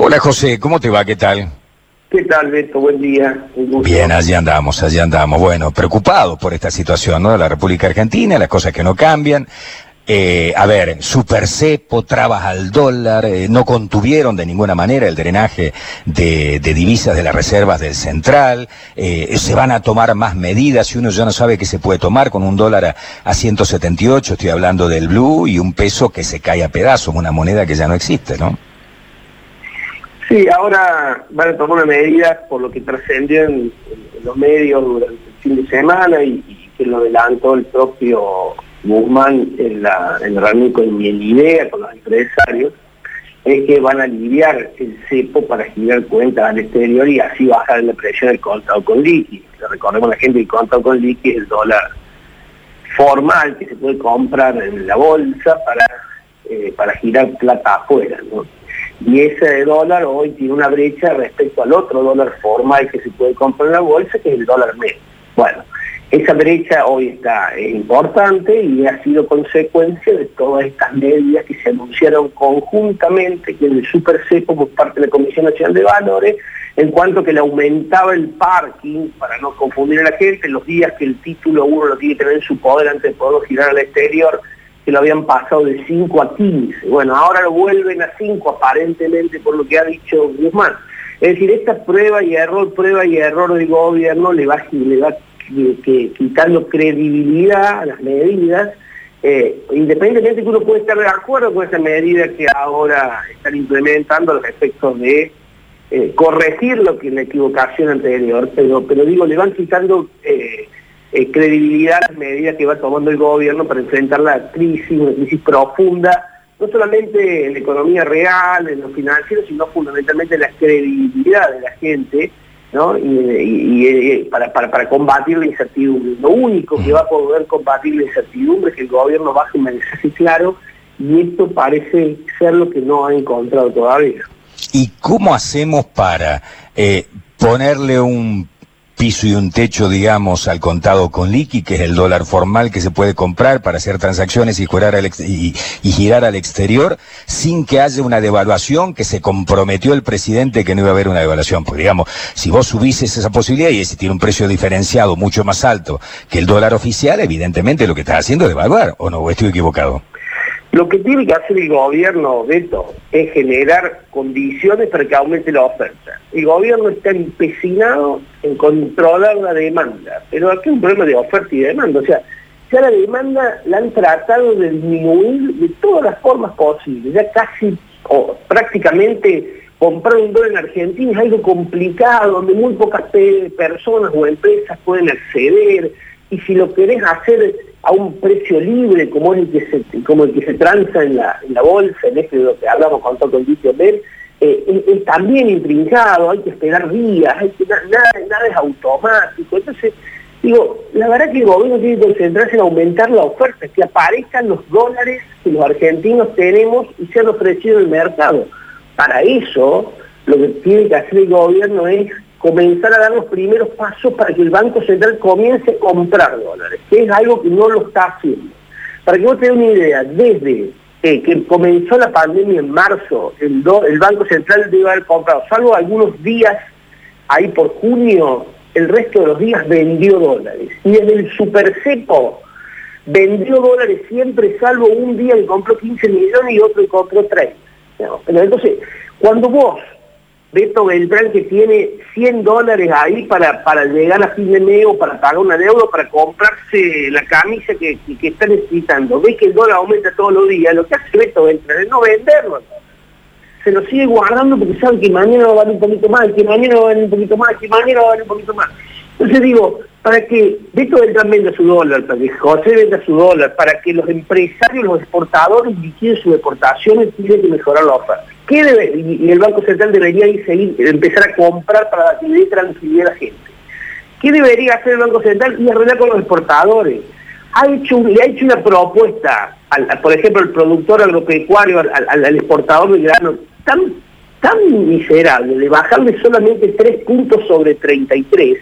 Hola José, ¿cómo te va? ¿Qué tal? ¿Qué tal, Beto? Buen día. Bien, allí andamos, allí andamos. Bueno, preocupados por esta situación, ¿no? De la República Argentina, las cosas que no cambian. Eh, a ver, super cepo, trabas al dólar, eh, no contuvieron de ninguna manera el drenaje de, divisas de las reservas del central, eh, se van a tomar más medidas y uno ya no sabe qué se puede tomar con un dólar a, a 178, estoy hablando del blue, y un peso que se cae a pedazos, una moneda que ya no existe, ¿no? Sí, ahora van a tomar una medida por lo que trascendió en, los medios durante el fin de semana y, que lo adelantó el propio Guzmán en la, en reunión con idea con los empresarios, es que van a aliviar el cepo para girar cuentas al exterior y así bajar la presión del contado con liqui. Recordemos a la gente que el contado con liqui es el dólar formal que se puede comprar en la bolsa para, eh, para girar plata afuera. ¿no? Y ese dólar hoy tiene una brecha respecto al otro dólar formal que se puede comprar en la bolsa, que es el dólar medio. Bueno, esa brecha hoy está importante y ha sido consecuencia de todas estas medidas que se anunciaron conjuntamente, que el super seco por parte de la Comisión Nacional de Valores, en cuanto que le aumentaba el parking, para no confundir a la gente, los días que el título uno lo tiene que tener en su poder antes de poder girar al exterior, que lo habían pasado de 5 a 15. Bueno, ahora lo vuelven a 5 aparentemente por lo que ha dicho Guzmán. Es decir, esta prueba y error, prueba y error del gobierno le va, le va quitando credibilidad a las medidas, eh, independientemente que uno puede estar de acuerdo con esa medida que ahora están implementando a los efectos de eh, corregir lo que la equivocación anterior, pero, pero digo, le van quitando eh, eh, credibilidad las medidas que va tomando el gobierno para enfrentar la crisis, una crisis profunda, no solamente en la economía real, en lo financiero, sino fundamentalmente en la credibilidad de la gente, ¿no? Y, eh, para, para, combatir la incertidumbre. Lo único que va a poder combatir la incertidumbre es que el gobierno baje un mensaje claro y esto parece ser lo que no ha encontrado todavía. ¿Y cómo hacemos para eh, ponerle un piso y un techo, digamos, al contado con liqui, que es el dólar formal que se puede comprar para hacer transacciones y, girar al, y, girar al exterior, sin que haya una devaluación que se comprometió el presidente que no iba a haber una devaluación. Porque, digamos, si vos subises esa posibilidad y ese tiene un precio diferenciado mucho más alto que el dólar oficial, evidentemente lo que estás haciendo es devaluar, ¿o no? ¿O estoy equivocado? Lo que tiene que hacer el gobierno, Beto, es generar condiciones para que aumente la oferta. El gobierno está empecinado en controlar la demanda, pero aquí hay un problema de oferta y demanda. O sea, ya la demanda la han tratado de disminuir de todas las formas posibles. Ya casi o prácticamente comprar un dólar en Argentina es algo complicado, donde muy pocas personas o empresas pueden acceder. Y si lo querés hacer a un precio libre como el que se, como el que se transa en la, en la bolsa, en este de lo que hablamos con todo el dicho es, también intrincado, hay que esperar días, nada es automático. Entonces, digo, la verdad que el gobierno tiene que concentrarse en aumentar la oferta, que aparezcan los dólares que los argentinos tenemos y sean ofrecidos en el mercado. Para eso, lo que tiene que hacer el gobierno es comenzar a dar los primeros pasos para que el Banco Central comience a comprar dólares, que es algo que no lo está haciendo. Para que vos tengas una idea, desde que comenzó la pandemia en marzo, el, Banco Central debe haber comprado, salvo algunos días, ahí por junio, el resto de los días vendió dólares. Y desde el supercepo vendió dólares siempre, salvo un día que compró 15 millones y otro que compró 30. entonces, cuando vos Beto Beltrán que tiene 100 dólares ahí para, para llegar a fin de mes o para pagar una deuda, para comprarse la camisa que, que, está necesitando. Ve que el dólar aumenta todos los días, lo que hace Beto Beltrán es no venderlo. Se lo sigue guardando porque sabe que mañana va a valer un poquito más, que mañana va a valer un poquito más, que mañana va a valer un poquito más. Entonces digo, para que Beto Beltrán venda su dólar, para que José venda su dólar, para que los empresarios, los exportadores liquiden sus exportaciones, tienen que mejorar la oferta. ¿Qué debe, y el Banco Central debería ir, seguir, empezar a comprar para que le la gente. ¿Qué debería hacer el Banco Central? Y arreglar con los exportadores. Ha hecho, le ha hecho una propuesta, por ejemplo, al productor agropecuario, al, exportador de grano, tan, tan miserable, de bajarle solamente tres puntos sobre 33,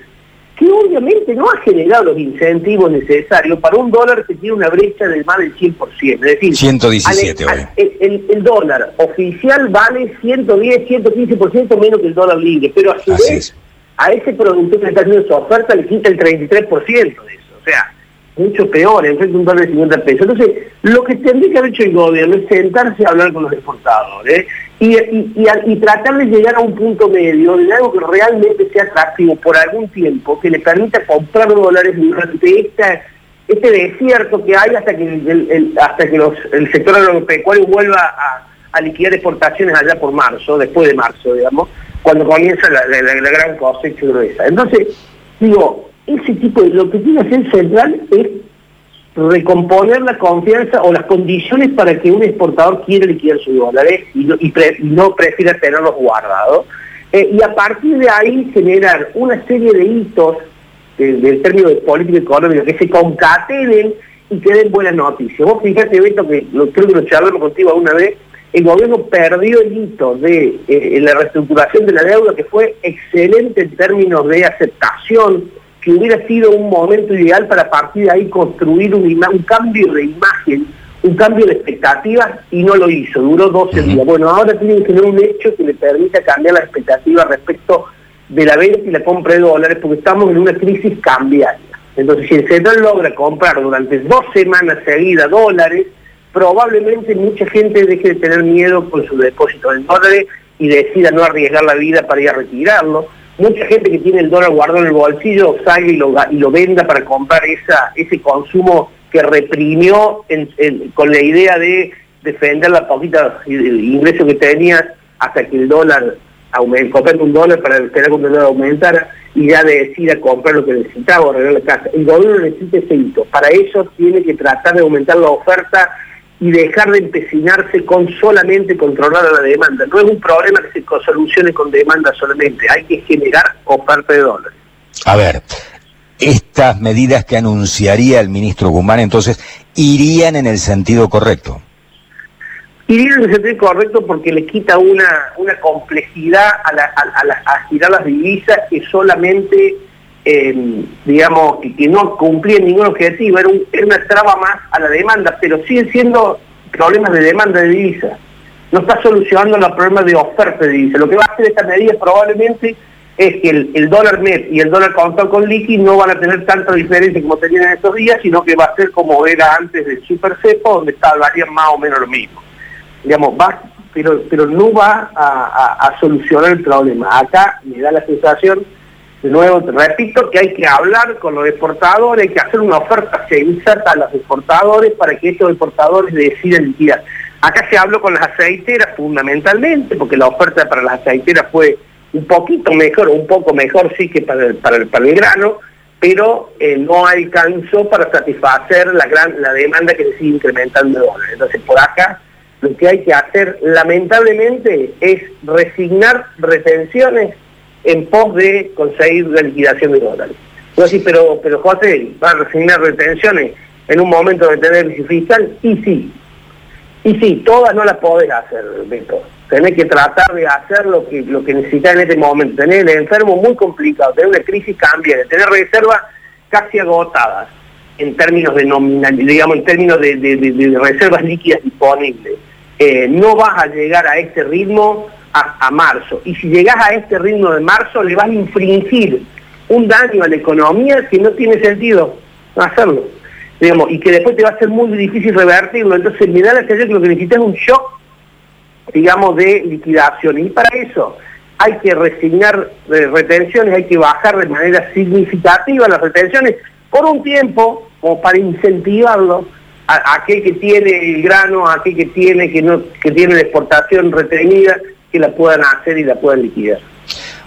que obviamente no ha generado los incentivos necesarios para un dólar que tiene una brecha de más del 100%. Es decir, 117 el, dólar oficial vale 110, 115% menos que el dólar libre, pero a su vez a ese productor que está haciendo su oferta le quita el 33% de eso. O sea, mucho peor, en vez de un dólar de 50 pesos. Entonces, lo que tendría que haber hecho el gobierno es sentarse a hablar con los exportadores y, y, tratar de llegar a un punto medio de algo que realmente sea atractivo por algún tiempo, que le permita comprar dólares durante esta, este desierto que hay hasta que el, hasta que el sector agropecuario vuelva a, liquidar exportaciones allá por marzo, después de marzo, digamos, cuando comienza la, la gran cosecha gruesa. Entonces, digo, ese tipo de lo que tiene que hacer Central es recomponer la confianza o las condiciones para que un exportador quiera liquidar sus dólares y no, y prefiera tenerlos guardados. Eh, y a partir de ahí generar una serie de hitos del término de política económica que se concatenen y que den buenas noticias. Vos fíjate, Beto, que lo, creo que lo charlamos contigo alguna vez, el gobierno perdió el hito de eh, la reestructuración de la deuda, que fue excelente en términos de aceptación que hubiera sido un momento ideal para partir de ahí construir un, un cambio de imagen, un cambio de expectativas y no lo hizo, duró 12 días. Bueno, ahora tienen que tener un hecho que le permita cambiar la expectativa respecto de la venta y la compra de dólares porque estamos en una crisis cambiaria. Entonces, si el central logra comprar durante dos semanas seguidas dólares, probablemente mucha gente deje de tener miedo con su depósito en dólares y decida no arriesgar la vida para ir a retirarlo mucha gente que tiene el dólar guardado en el bolsillo salga y lo, y venda para comprar ese consumo que reprimió con la idea de defender la poquita ingreso que tenía hasta que el dólar comprar un dólar para esperar que el dólar aumentara y ya decida comprar lo que necesitaba o arreglar la casa. El gobierno necesita ese hito. Para eso tiene que tratar de aumentar la oferta y dejar de empecinarse con solamente controlar la demanda. No es un problema que se solucione con demanda solamente, hay que generar oferta de dólares. A ver, estas medidas que anunciaría el ministro Guzmán entonces irían en el sentido correcto. Irían en el sentido correcto porque le quita una, una complejidad a, la, a, a girar las divisas que solamente digamos, que, no cumplía ningún objetivo, era, una traba más a la demanda, pero siguen siendo problemas de demanda de divisa. No está solucionando los problemas de oferta de divisa. Lo que va a hacer esta medida probablemente es que el, dólar MEP y el dólar contado con liqui no van a tener tanta diferencia como tenían en estos días, sino que va a ser como era antes del Super Cepo, donde estaría más o menos lo mismo. Digamos, va, pero, pero no va a solucionar el problema. Acá me da la sensación de nuevo, te repito que hay que hablar con los exportadores, hay que hacer una oferta sensata a los exportadores para que estos exportadores decidan liquidar. Acá se habló con las aceiteras fundamentalmente, porque la oferta para las aceiteras fue un poquito mejor, un poco mejor sí que para el, para el, grano, pero eh, no alcanzó para satisfacer la gran la demanda que se sigue incrementando. Entonces, por acá lo que hay que hacer lamentablemente es resignar retenciones en pos de conseguir la liquidación de dólares. Yo pero, pero José, ¿va a resignar retenciones en un momento de tener fiscal? Y sí. Y sí, todas no las podés hacer, Beto. Tenés que tratar de hacer lo que, lo que necesitas en este momento. Tener el enfermo muy complicado, tener una crisis cambiante, tener reservas casi agotadas en términos de nominal, digamos, en términos de, reservas líquidas disponibles. Eh, no vas a llegar a este ritmo a, marzo. Y si llegas a este ritmo de marzo, le vas a infringir un daño a la economía que no tiene sentido hacerlo. Digamos, y que después te va a ser muy difícil revertirlo. Entonces me da la sensación que lo que necesitas es un shock, digamos, de liquidación. Y para eso hay que resignar eh, retenciones, hay que bajar de manera significativa las retenciones por un tiempo, como para incentivarlo a, aquel que tiene el grano, a aquel que tiene, que no, que tiene la exportación retenida, que la puedan hacer y la puedan liquidar.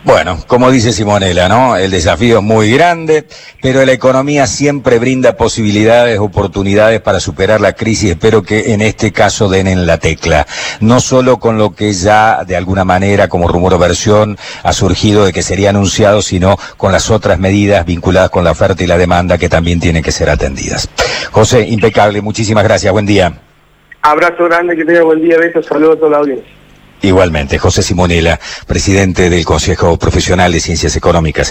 Bueno, como dice Simonela, ¿no? El desafío es muy grande, pero la economía siempre brinda posibilidades, oportunidades para superar la crisis. Espero que en este caso den en la tecla. No solo con lo que ya de alguna manera, como rumor o versión, ha surgido de que sería anunciado, sino con las otras medidas vinculadas con la oferta y la demanda que también tienen que ser atendidas. José, impecable. Muchísimas gracias. Buen día. Abrazo grande, que tenga buen día, Beto. Saludos a toda la audiencia. Igualmente, José Simonela, presidente del Consejo Profesional de Ciencias Económicas.